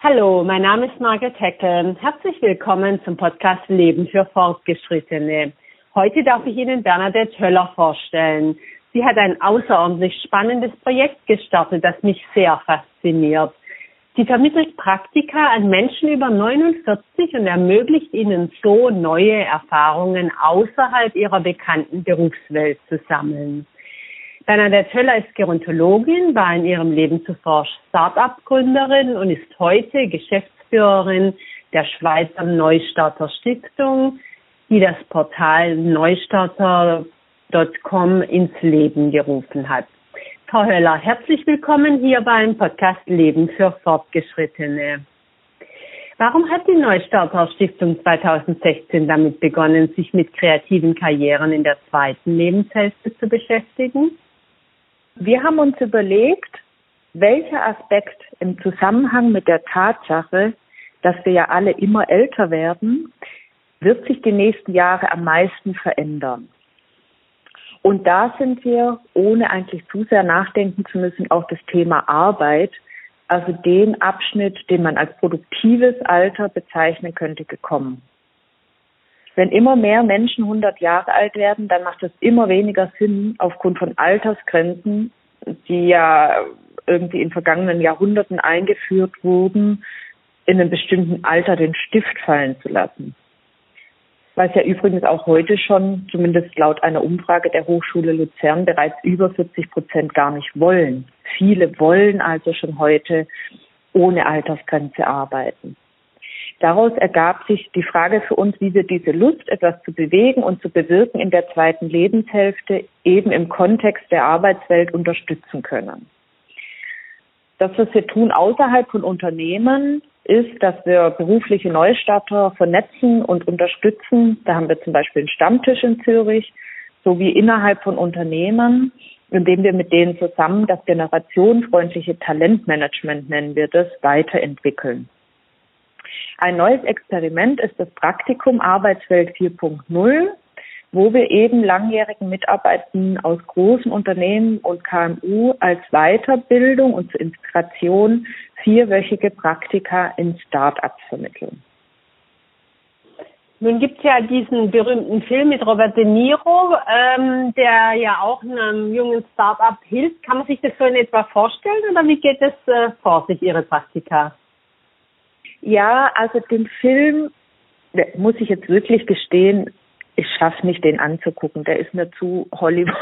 Hallo, mein Name ist Margaret Hecken. Herzlich willkommen zum Podcast Leben für Fortgeschrittene. Heute darf ich Ihnen Bernadette Höller vorstellen. Sie hat ein außerordentlich spannendes Projekt gestartet, das mich sehr fasziniert. Sie vermittelt Praktika an Menschen über 49 und ermöglicht ihnen so neue Erfahrungen außerhalb ihrer bekannten Berufswelt zu sammeln. Bernadette Höller ist Gerontologin, war in ihrem Leben zuvor Start-up-Gründerin und ist heute Geschäftsführerin der Schweizer Neustarter Stiftung, die das Portal neustarter.com ins Leben gerufen hat. Frau Höller, herzlich willkommen hier beim Podcast Leben für Fortgeschrittene. Warum hat die Neustarter Stiftung 2016 damit begonnen, sich mit kreativen Karrieren in der zweiten Lebenshälfte zu beschäftigen? Wir haben uns überlegt, welcher Aspekt im Zusammenhang mit der Tatsache, dass wir ja alle immer älter werden, wird sich die nächsten Jahre am meisten verändern. Und da sind wir, ohne eigentlich zu sehr nachdenken zu müssen, auf das Thema Arbeit, also den Abschnitt, den man als produktives Alter bezeichnen könnte, gekommen. Wenn immer mehr Menschen 100 Jahre alt werden, dann macht es immer weniger Sinn, aufgrund von Altersgrenzen, die ja irgendwie in vergangenen Jahrhunderten eingeführt wurden, in einem bestimmten Alter den Stift fallen zu lassen. Was ja übrigens auch heute schon, zumindest laut einer Umfrage der Hochschule Luzern, bereits über 40 Prozent gar nicht wollen. Viele wollen also schon heute ohne Altersgrenze arbeiten. Daraus ergab sich die Frage für uns, wie wir diese Lust, etwas zu bewegen und zu bewirken in der zweiten Lebenshälfte eben im Kontext der Arbeitswelt unterstützen können. Das, was wir tun außerhalb von Unternehmen, ist, dass wir berufliche Neustarter vernetzen und unterstützen. Da haben wir zum Beispiel einen Stammtisch in Zürich, sowie innerhalb von Unternehmen, indem wir mit denen zusammen das generationenfreundliche Talentmanagement, nennen wir das, weiterentwickeln. Ein neues Experiment ist das Praktikum Arbeitswelt 4.0, wo wir eben langjährigen Mitarbeitern aus großen Unternehmen und KMU als Weiterbildung und zur Inspiration vierwöchige Praktika in Start-ups vermitteln. Nun gibt es ja diesen berühmten Film mit Robert De Niro, ähm, der ja auch einem jungen Start-up hilft. Kann man sich das so in etwa vorstellen oder wie geht es äh, vor sich, Ihre Praktika? Ja, also den Film, muss ich jetzt wirklich gestehen, ich schaffe nicht, den anzugucken. Der ist mir zu Hollywood.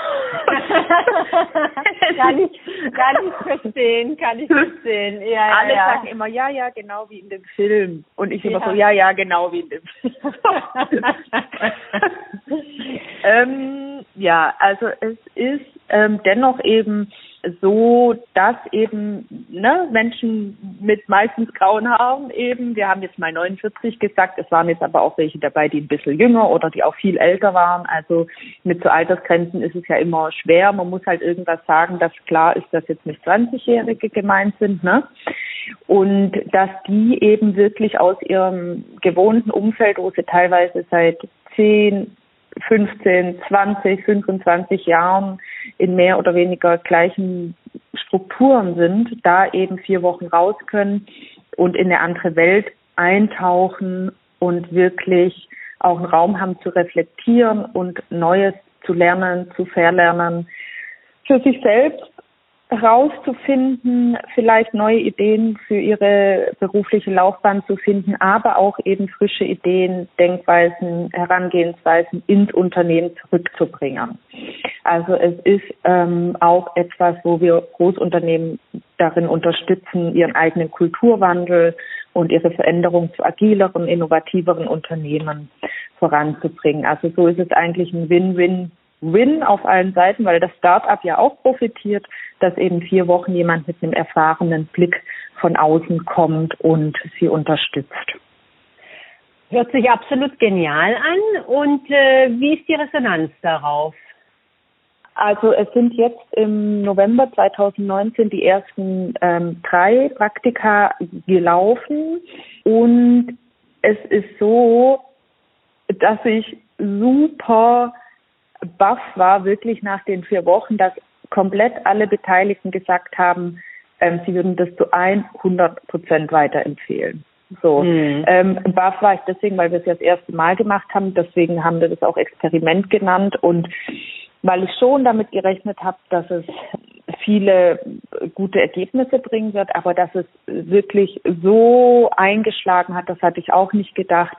kann ich, kann ich verstehen, kann ich verstehen. Ja, Alle ja. sagen immer, ja, ja, genau wie in dem Film. Und ich immer ja. so, ja, ja, genau wie in dem Film. ähm, ja, also es ist ähm, dennoch eben so, dass eben ne, Menschen mit meistens grauen Haaren eben, wir haben jetzt mal 49 gesagt, es waren jetzt aber auch welche dabei, die ein bisschen jünger oder die auch viel älter waren. Also mit so Altersgrenzen ist es ja immer schwer. Man muss halt irgendwas sagen, dass klar ist, dass jetzt nicht 20-Jährige gemeint sind. Ne? Und dass die eben wirklich aus ihrem gewohnten Umfeld, wo sie teilweise seit 10, 15, 20, 25 Jahren in mehr oder weniger gleichen Strukturen sind, da eben vier Wochen raus können und in eine andere Welt eintauchen und wirklich auch einen Raum haben zu reflektieren und Neues zu lernen, zu verlernen, für sich selbst herauszufinden, vielleicht neue Ideen für ihre berufliche Laufbahn zu finden, aber auch eben frische Ideen, Denkweisen, Herangehensweisen ins Unternehmen zurückzubringen. Also es ist ähm, auch etwas, wo wir Großunternehmen darin unterstützen, ihren eigenen Kulturwandel und ihre Veränderung zu agileren, innovativeren Unternehmen voranzubringen. Also so ist es eigentlich ein Win-Win Win auf allen Seiten, weil das Startup ja auch profitiert, dass eben vier Wochen jemand mit einem erfahrenen Blick von außen kommt und sie unterstützt. Hört sich absolut genial an. Und äh, wie ist die Resonanz darauf? Also es sind jetzt im November 2019 die ersten ähm, drei Praktika gelaufen und es ist so, dass ich super baff war, wirklich nach den vier Wochen, dass komplett alle Beteiligten gesagt haben, ähm, sie würden das zu 100 Prozent weiterempfehlen. So, mhm. ähm, BAF war ich deswegen, weil wir es ja das erste Mal gemacht haben, deswegen haben wir das auch Experiment genannt und weil ich schon damit gerechnet habe, dass es viele gute Ergebnisse bringen wird, aber dass es wirklich so eingeschlagen hat, das hatte ich auch nicht gedacht.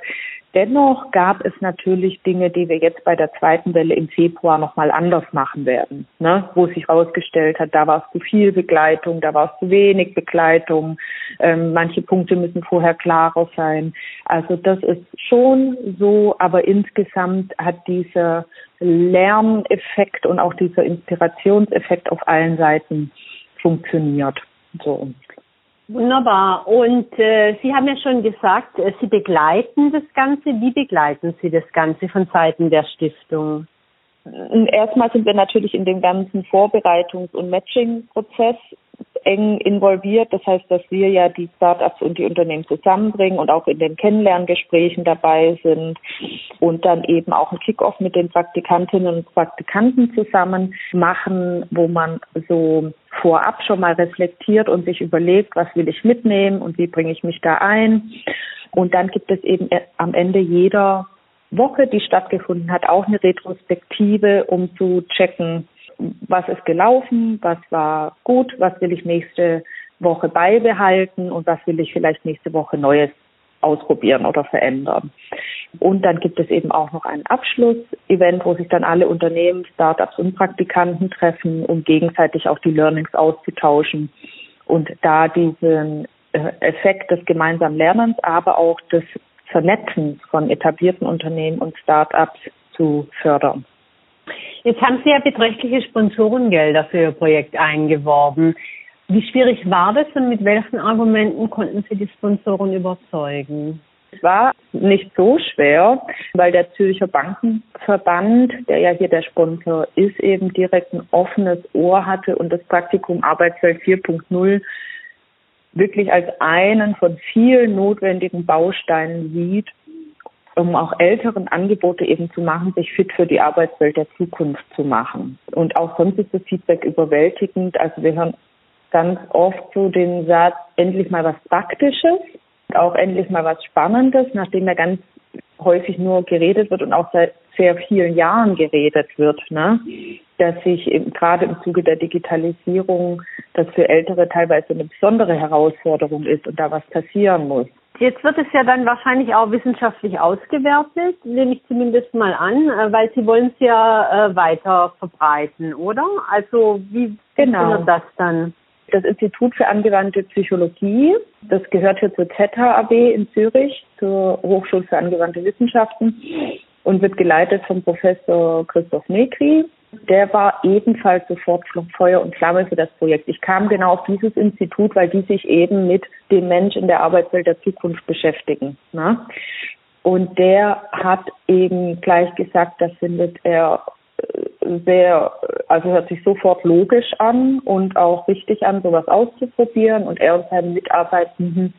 Dennoch gab es natürlich Dinge, die wir jetzt bei der zweiten Welle im Februar nochmal anders machen werden, ne? wo sich herausgestellt hat, da war es zu viel Begleitung, da war es zu wenig Begleitung, ähm, manche Punkte müssen vorher klarer sein. Also das ist schon so, aber insgesamt hat dieser Lerneffekt und auch dieser Inspirationseffekt auf allen Seiten funktioniert. So. Wunderbar. Und äh, Sie haben ja schon gesagt, äh, Sie begleiten das Ganze. Wie begleiten Sie das Ganze von Seiten der Stiftung? Erstmal sind wir natürlich in dem ganzen Vorbereitungs- und Matching-Prozess eng involviert. Das heißt, dass wir ja die Startups und die Unternehmen zusammenbringen und auch in den Kennenlerngesprächen dabei sind und dann eben auch ein Kickoff mit den Praktikantinnen und Praktikanten zusammen machen, wo man so vorab schon mal reflektiert und sich überlegt, was will ich mitnehmen und wie bringe ich mich da ein. Und dann gibt es eben am Ende jeder Woche, die stattgefunden hat, auch eine Retrospektive, um zu checken, was ist gelaufen, was war gut, was will ich nächste Woche beibehalten und was will ich vielleicht nächste Woche Neues ausprobieren oder verändern. Und dann gibt es eben auch noch ein Abschlussevent, wo sich dann alle Unternehmen, Startups und Praktikanten treffen, um gegenseitig auch die Learnings auszutauschen und da diesen äh, Effekt des gemeinsamen Lernens, aber auch des Vernetzens von etablierten Unternehmen und Startups zu fördern. Jetzt haben Sie ja beträchtliche Sponsorengelder für Ihr Projekt eingeworben. Wie schwierig war das und mit welchen Argumenten konnten Sie die Sponsoren überzeugen? Es war nicht so schwer, weil der Zürcher Bankenverband, der ja hier der Sponsor ist, eben direkt ein offenes Ohr hatte und das Praktikum Arbeitswelt 4.0 wirklich als einen von vielen notwendigen Bausteinen sieht, um auch älteren Angebote eben zu machen, sich fit für die Arbeitswelt der Zukunft zu machen. Und auch sonst ist das Feedback überwältigend. Also wir hören ganz oft so den Satz, endlich mal was Praktisches, auch endlich mal was Spannendes, nachdem ja ganz häufig nur geredet wird und auch seit sehr vielen Jahren geredet wird, ne? dass sich gerade im Zuge der Digitalisierung das für Ältere teilweise eine besondere Herausforderung ist und da was passieren muss. Jetzt wird es ja dann wahrscheinlich auch wissenschaftlich ausgewertet, nehme ich zumindest mal an, äh, weil Sie wollen es ja äh, weiter verbreiten, oder? Also wie genau. das dann? Das Institut für angewandte Psychologie, das gehört hier zur ZHAW in Zürich, zur Hochschule für angewandte Wissenschaften und wird geleitet vom Professor Christoph Negri. Der war ebenfalls sofort Feuer und Flamme für das Projekt. Ich kam genau auf dieses Institut, weil die sich eben mit dem Mensch in der Arbeitswelt der Zukunft beschäftigen. Ne? Und der hat eben gleich gesagt, das findet er äh, sehr, also hört sich sofort logisch an und auch richtig an, sowas auszuprobieren. Und er und seine Mitarbeitenden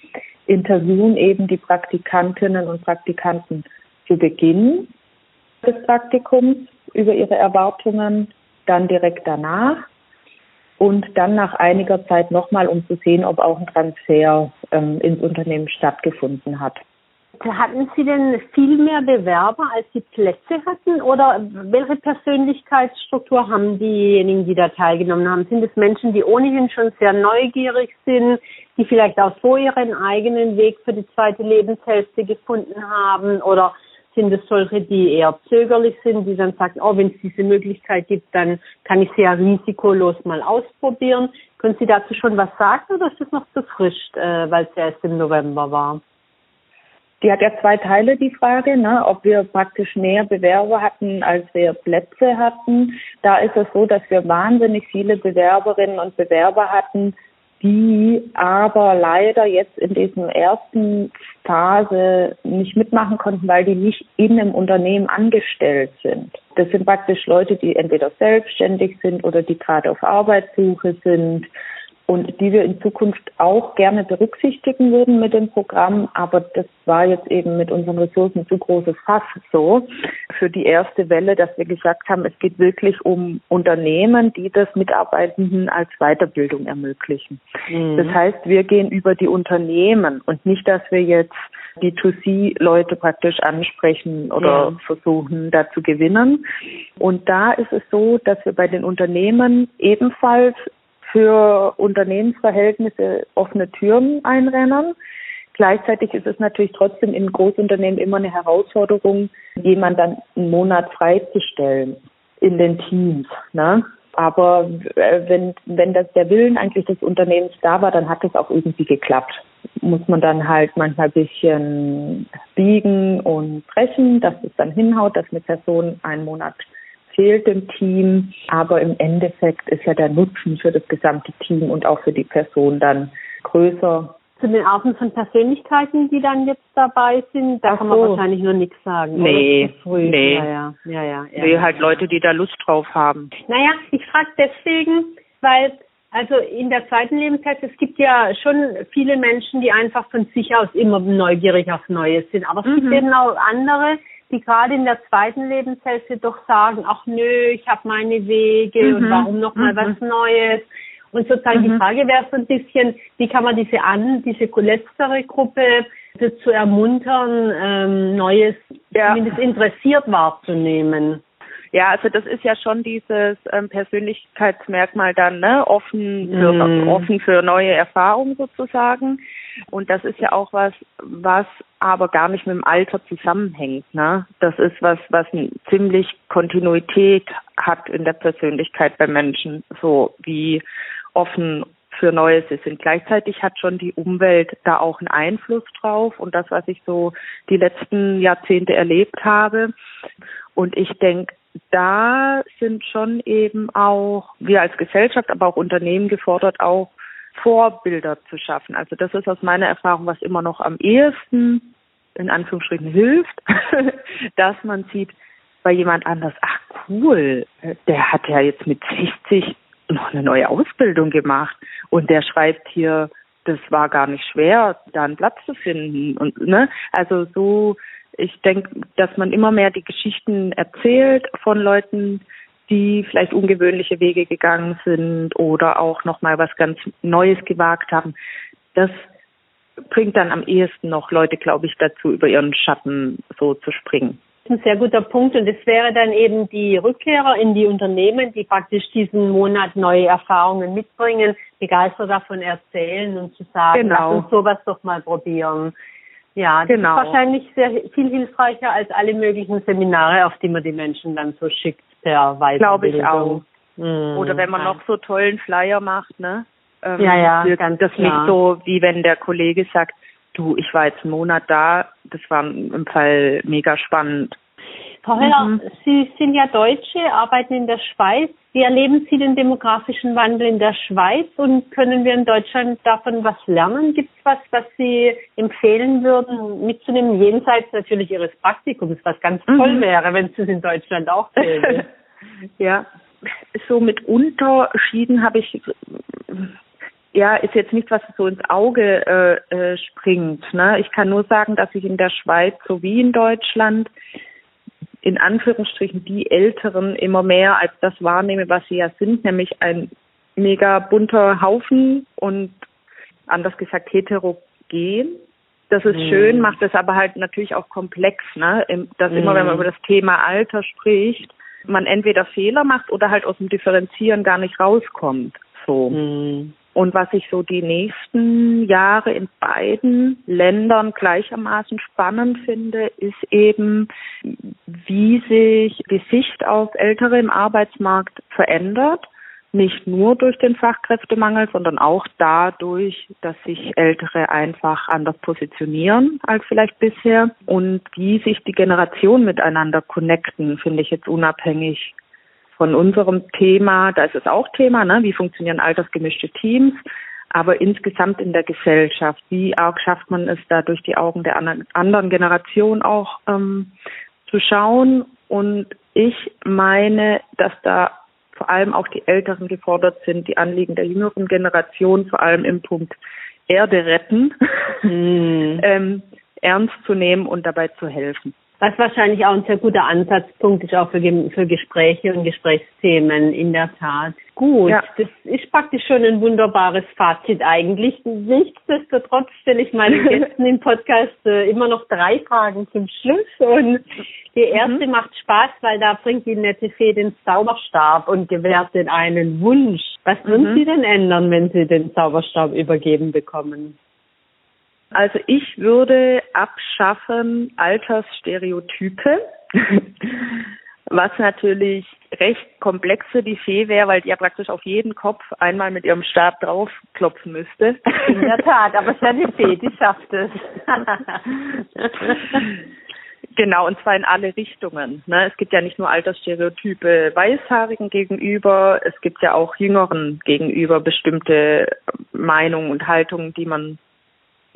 interviewen eben die Praktikantinnen und Praktikanten zu Beginn des Praktikums über ihre Erwartungen, dann direkt danach und dann nach einiger Zeit nochmal, um zu sehen, ob auch ein Transfer ähm, ins Unternehmen stattgefunden hat. Hatten Sie denn viel mehr Bewerber, als Sie Plätze hatten? Oder welche Persönlichkeitsstruktur haben diejenigen, die da teilgenommen haben? Sind es Menschen, die ohnehin schon sehr neugierig sind, die vielleicht auch so ihren eigenen Weg für die zweite Lebenshälfte gefunden haben? Oder sind es solche, die eher zögerlich sind, die dann sagen, oh, wenn es diese Möglichkeit gibt, dann kann ich sie ja risikolos mal ausprobieren. Können Sie dazu schon was sagen oder ist das noch zu frisch, äh, weil es ja erst im November war? Die hat ja zwei Teile, die Frage, ne? ob wir praktisch mehr Bewerber hatten, als wir Plätze hatten. Da ist es so, dass wir wahnsinnig viele Bewerberinnen und Bewerber hatten, die aber leider jetzt in diesem ersten Phase nicht mitmachen konnten, weil die nicht in einem Unternehmen angestellt sind. Das sind praktisch Leute, die entweder selbstständig sind oder die gerade auf Arbeitssuche sind und die wir in Zukunft auch gerne berücksichtigen würden mit dem Programm. Aber das war jetzt eben mit unseren Ressourcen zu großes Fass so für die erste Welle, dass wir gesagt haben, es geht wirklich um Unternehmen, die das Mitarbeitenden als Weiterbildung ermöglichen. Mhm. Das heißt, wir gehen über die Unternehmen und nicht, dass wir jetzt die 2C-Leute praktisch ansprechen oder ja. versuchen, da zu gewinnen. Und da ist es so, dass wir bei den Unternehmen ebenfalls für Unternehmensverhältnisse offene Türen einrennen. Gleichzeitig ist es natürlich trotzdem in Großunternehmen immer eine Herausforderung, jemand dann einen Monat freizustellen in den Teams. Ne? Aber äh, wenn, wenn das der Willen eigentlich des Unternehmens da war, dann hat es auch irgendwie geklappt. Muss man dann halt manchmal ein bisschen biegen und brechen, dass es dann hinhaut, dass eine Person einen Monat fehlt dem Team, aber im Endeffekt ist ja der Nutzen für das gesamte Team und auch für die Person dann größer. Zu den Arten von Persönlichkeiten, die dann jetzt dabei sind, da Ach kann man so. wahrscheinlich nur nichts sagen. Nee, nee. Ja, ja, ja, ja, ja. Nee, halt Leute, die da Lust drauf haben. Naja, ich frage deswegen, weil also in der zweiten Lebenshälfte, es gibt ja schon viele Menschen, die einfach von sich aus immer neugierig auf Neues sind. Aber es mhm. gibt eben auch andere, die gerade in der zweiten Lebenshälfte doch sagen, ach nö, ich habe meine Wege mhm. und warum noch mal mhm. was Neues? Und sozusagen mhm. die Frage wäre so ein bisschen, wie kann man diese an, diese letztere Gruppe dazu ermuntern, ähm, Neues ja. zumindest interessiert wahrzunehmen? Ja, also das ist ja schon dieses ähm, Persönlichkeitsmerkmal dann, ne, offen für, mm. offen für neue Erfahrungen sozusagen. Und das ist ja auch was, was aber gar nicht mit dem Alter zusammenhängt. Ne? Das ist was, was ziemlich Kontinuität hat in der Persönlichkeit bei Menschen, so wie offen für Neues ist. Und gleichzeitig hat schon die Umwelt da auch einen Einfluss drauf und das, was ich so die letzten Jahrzehnte erlebt habe. Und ich denke, da sind schon eben auch wir als Gesellschaft, aber auch Unternehmen gefordert, auch Vorbilder zu schaffen. Also das ist aus meiner Erfahrung, was immer noch am ehesten in Anführungsstrichen hilft, dass man sieht bei jemand anders, ach cool, der hat ja jetzt mit 60 noch eine neue Ausbildung gemacht und der schreibt hier, das war gar nicht schwer, da einen Platz zu finden und ne, also so ich denke, dass man immer mehr die Geschichten erzählt von Leuten, die vielleicht ungewöhnliche Wege gegangen sind oder auch nochmal was ganz Neues gewagt haben. Das bringt dann am ehesten noch Leute, glaube ich, dazu, über ihren Schatten so zu springen. Das ist ein sehr guter Punkt und es wäre dann eben die Rückkehrer in die Unternehmen, die praktisch diesen Monat neue Erfahrungen mitbringen, begeistert davon erzählen und zu sagen, genau. lass uns sowas doch mal probieren. Ja, das genau. ist wahrscheinlich sehr viel hilfreicher als alle möglichen Seminare, auf die man die Menschen dann so schickt per Weiterbildung. Glaube ich auch. Mhm. Oder wenn man noch so tollen Flyer macht, ne? Ähm, ja, ja, ganz Das klar. nicht so, wie wenn der Kollege sagt, du, ich war jetzt einen Monat da, das war im Fall mega spannend. Frau Heller, mhm. Sie sind ja Deutsche, arbeiten in der Schweiz. Wie erleben Sie den demografischen Wandel in der Schweiz und können wir in Deutschland davon was lernen? Gibt es was, was Sie empfehlen würden, mitzunehmen, jenseits natürlich Ihres Praktikums, was ganz mhm. toll wäre, wenn es in Deutschland auch gäbe? ja, so mit Unterschieden habe ich ja, ist jetzt nicht, was so ins Auge äh, äh, springt. Ne? Ich kann nur sagen, dass ich in der Schweiz sowie in Deutschland in Anführungsstrichen die Älteren immer mehr als das wahrnehme, was sie ja sind, nämlich ein mega bunter Haufen und anders gesagt heterogen. Das ist mhm. schön, macht es aber halt natürlich auch komplex, ne? Dass mhm. immer, wenn man mhm. über das Thema Alter spricht, man entweder Fehler macht oder halt aus dem Differenzieren gar nicht rauskommt. So. Mhm. Und was ich so die nächsten Jahre in beiden Ländern gleichermaßen spannend finde, ist eben, wie sich die Sicht auf Ältere im Arbeitsmarkt verändert. Nicht nur durch den Fachkräftemangel, sondern auch dadurch, dass sich Ältere einfach anders positionieren als vielleicht bisher und wie sich die Generationen miteinander connecten, finde ich jetzt unabhängig von unserem Thema, da ist es auch Thema, ne? wie funktionieren altersgemischte Teams, aber insgesamt in der Gesellschaft, wie arg schafft man es da durch die Augen der anderen Generation auch ähm, zu schauen. Und ich meine, dass da vor allem auch die Älteren gefordert sind, die Anliegen der jüngeren Generation, vor allem im Punkt Erde retten, mm. ähm, ernst zu nehmen und dabei zu helfen. Was wahrscheinlich auch ein sehr guter Ansatzpunkt ist auch für, für Gespräche und Gesprächsthemen, in der Tat. Gut, ja. das ist praktisch schon ein wunderbares Fazit eigentlich. Nichtsdestotrotz stelle ich meinen Gästen im Podcast äh, immer noch drei Fragen zum Schluss. Und die erste mhm. macht Spaß, weil da bringt die nette Fee den Zauberstab und gewährt den einen Wunsch. Was würden mhm. Sie denn ändern, wenn Sie den Zauberstab übergeben bekommen? Also ich würde abschaffen Altersstereotype, was natürlich recht komplex für die Fee wäre, weil die ja praktisch auf jeden Kopf einmal mit ihrem Stab draufklopfen müsste. In der Tat, aber es ist ja die Fee, die schafft es. Genau, und zwar in alle Richtungen. Ne? Es gibt ja nicht nur Altersstereotype Weißhaarigen gegenüber, es gibt ja auch Jüngeren gegenüber bestimmte Meinungen und Haltungen, die man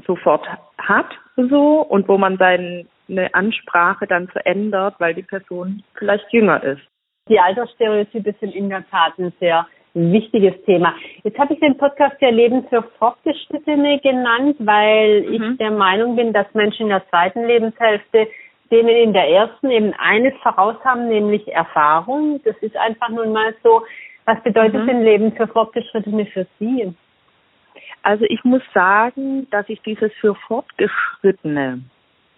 sofort hat, so und wo man seine Ansprache dann verändert, weil die Person vielleicht jünger ist. Die Altersstereotype sind in der Tat ein sehr wichtiges Thema. Jetzt habe ich den Podcast ja Leben für Fortgeschrittene genannt, weil mhm. ich der Meinung bin, dass Menschen in der zweiten Lebenshälfte denen in der ersten eben eines voraus haben, nämlich Erfahrung. Das ist einfach nun mal so. Was bedeutet mhm. denn Leben für Fortgeschrittene für Sie? Also ich muss sagen, dass ich dieses für Fortgeschrittene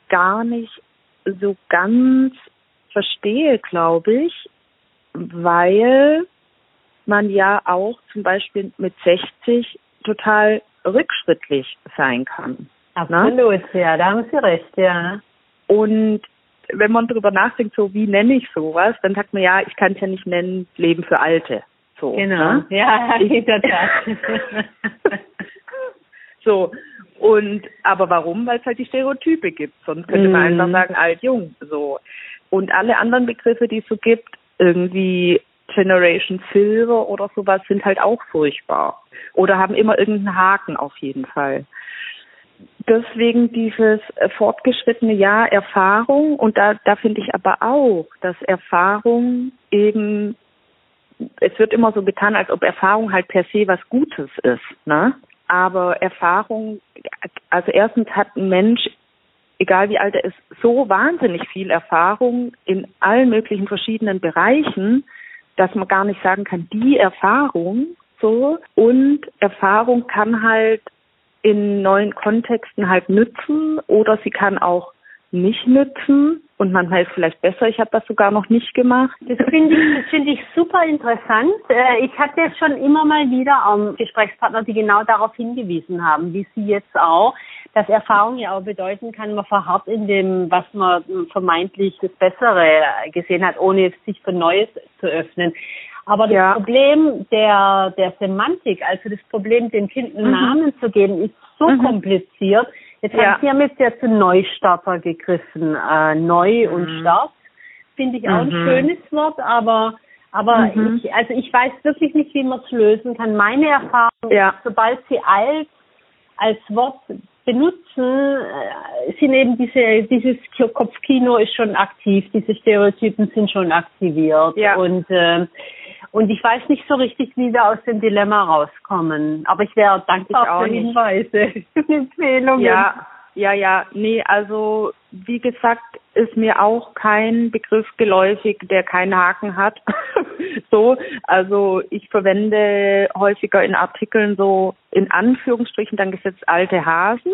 gar nicht so ganz verstehe, glaube ich, weil man ja auch zum Beispiel mit 60 total rückschrittlich sein kann. Ne? Absolut, ne? ja, da haben Sie recht, ja. Und wenn man darüber nachdenkt, so wie nenne ich sowas, dann sagt man ja, ich kann es ja nicht nennen Leben für Alte. So, genau, ne? ja, in der Tat. So. Und, aber warum? Weil es halt die Stereotype gibt. Sonst könnte man einfach mhm. sagen, alt, jung, so. Und alle anderen Begriffe, die es so gibt, irgendwie Generation Silver oder sowas, sind halt auch furchtbar. Oder haben immer irgendeinen Haken auf jeden Fall. Deswegen dieses fortgeschrittene Jahr Erfahrung und da, da finde ich aber auch, dass Erfahrung eben, es wird immer so getan, als ob Erfahrung halt per se was Gutes ist, ne? Aber Erfahrung, also erstens hat ein Mensch, egal wie alt er ist, so wahnsinnig viel Erfahrung in allen möglichen verschiedenen Bereichen, dass man gar nicht sagen kann, die Erfahrung so. Und Erfahrung kann halt in neuen Kontexten halt nützen oder sie kann auch nicht nützen und manchmal ist vielleicht besser, ich habe das sogar noch nicht gemacht. Das finde ich, das finde ich super interessant. Äh, ich hatte schon immer mal wieder um, Gesprächspartner, die genau darauf hingewiesen haben, wie Sie jetzt auch, dass Erfahrung ja auch bedeuten kann, man verharrt in dem, was man vermeintlich das Bessere gesehen hat, ohne jetzt sich für Neues zu öffnen. Aber das ja. Problem der, der Semantik, also das Problem, dem Kind einen mhm. Namen zu geben, ist so mhm. kompliziert, Jetzt ja. haben Sie ja mit der zu Neustarter gegriffen. Äh, neu mhm. und Start finde ich auch mhm. ein schönes Wort, aber aber mhm. ich, also ich weiß wirklich nicht, wie man es lösen kann. Meine Erfahrung ja. ist, sobald Sie alt als Wort benutzen, äh, sind eben diese, dieses Kopfkino ist schon aktiv, diese Stereotypen sind schon aktiviert. Ja. Und äh, und ich weiß nicht so richtig, wie wir aus dem Dilemma rauskommen. Aber ich wäre dankbar für Hinweise, Empfehlungen. Ja, ja, ja. Nee, also wie gesagt, ist mir auch kein Begriff geläufig, der keinen Haken hat. so, also ich verwende häufiger in Artikeln so in Anführungsstrichen dann gesetzt alte Hasen,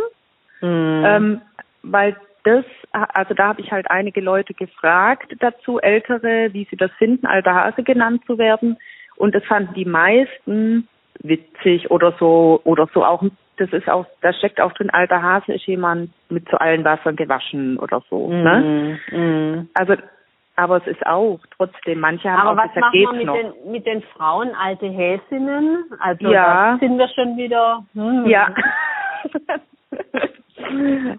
mhm. ähm, weil das, also da habe ich halt einige Leute gefragt dazu, ältere, wie sie das finden, alter Hase genannt zu werden. Und das fanden die meisten witzig oder so, oder so auch, das ist auch, da steckt auch drin, alter Hase ist jemand mit zu allen Wassern gewaschen oder so, mm, ne? Mm. Also, aber es ist auch trotzdem, manche haben aber auch was gesagt, geht's mit noch. Den, mit den Frauen, alte Häsinnen? Also, ja. sind wir schon wieder, hm. Ja.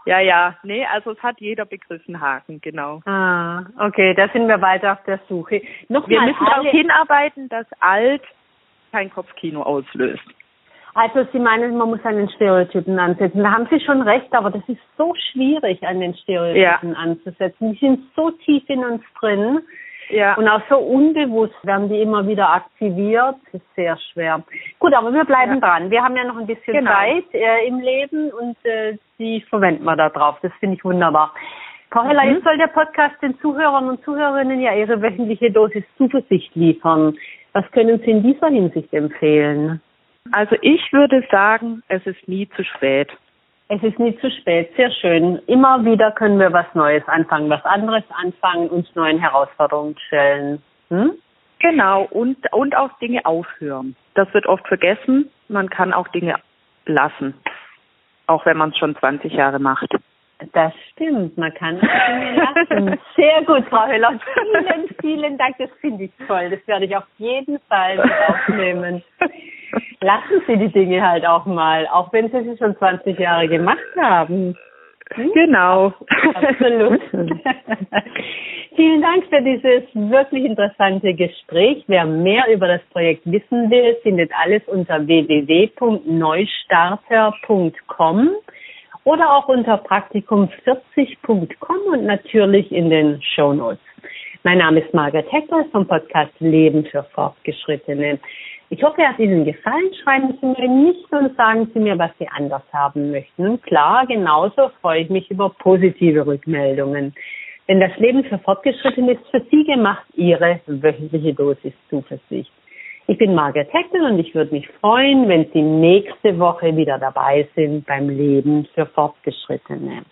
ja, ja, nee, also es hat jeder Begriff einen Haken, genau. Ah, okay, da sind wir weiter auf der Suche. Noch wir müssen auch hinarbeiten, dass alt kein Kopfkino auslöst. Also Sie meinen, man muss an den Stereotypen ansetzen. Da haben Sie schon recht, aber das ist so schwierig, an den Stereotypen ja. anzusetzen. Die sind so tief in uns drin. Ja. Und auch so unbewusst werden die immer wieder aktiviert. Das ist sehr schwer. Gut, aber wir bleiben ja. dran. Wir haben ja noch ein bisschen genau. Zeit äh, im Leben und äh, die verwenden wir da drauf. Das finde ich wunderbar. Corella, mhm. jetzt soll der Podcast den Zuhörern und Zuhörerinnen ja ihre wöchentliche Dosis Zuversicht liefern. Was können Sie in dieser Hinsicht empfehlen? Also ich würde sagen, es ist nie zu spät. Es ist nie zu spät, sehr schön. Immer wieder können wir was Neues anfangen, was anderes anfangen, uns neuen Herausforderungen stellen. Hm? Genau, und, und auch Dinge aufhören. Das wird oft vergessen. Man kann auch Dinge lassen, auch wenn man es schon 20 Jahre macht. Das stimmt, man kann Dinge lassen. Sehr gut, Frau Höller. Vielen, vielen Dank, das finde ich toll. Das werde ich auf jeden Fall aufnehmen. Lassen Sie die Dinge halt auch mal, auch wenn Sie sie schon 20 Jahre gemacht haben. Hm? Genau. Absolut. Vielen Dank für dieses wirklich interessante Gespräch. Wer mehr über das Projekt wissen will, findet alles unter www.neustarter.com oder auch unter praktikum40.com und natürlich in den Show Notes. Mein Name ist Margaret Heckler vom Podcast Leben für Fortgeschrittene. Ich hoffe, er hat Ihnen gefallen. Schreiben Sie mir nicht und sagen Sie mir, was Sie anders haben möchten. Klar, genauso freue ich mich über positive Rückmeldungen. Denn das Leben für Fortgeschrittene ist für Sie gemacht, Ihre wöchentliche Dosis Zuversicht. Ich bin Margaret Heckler und ich würde mich freuen, wenn Sie nächste Woche wieder dabei sind beim Leben für Fortgeschrittene.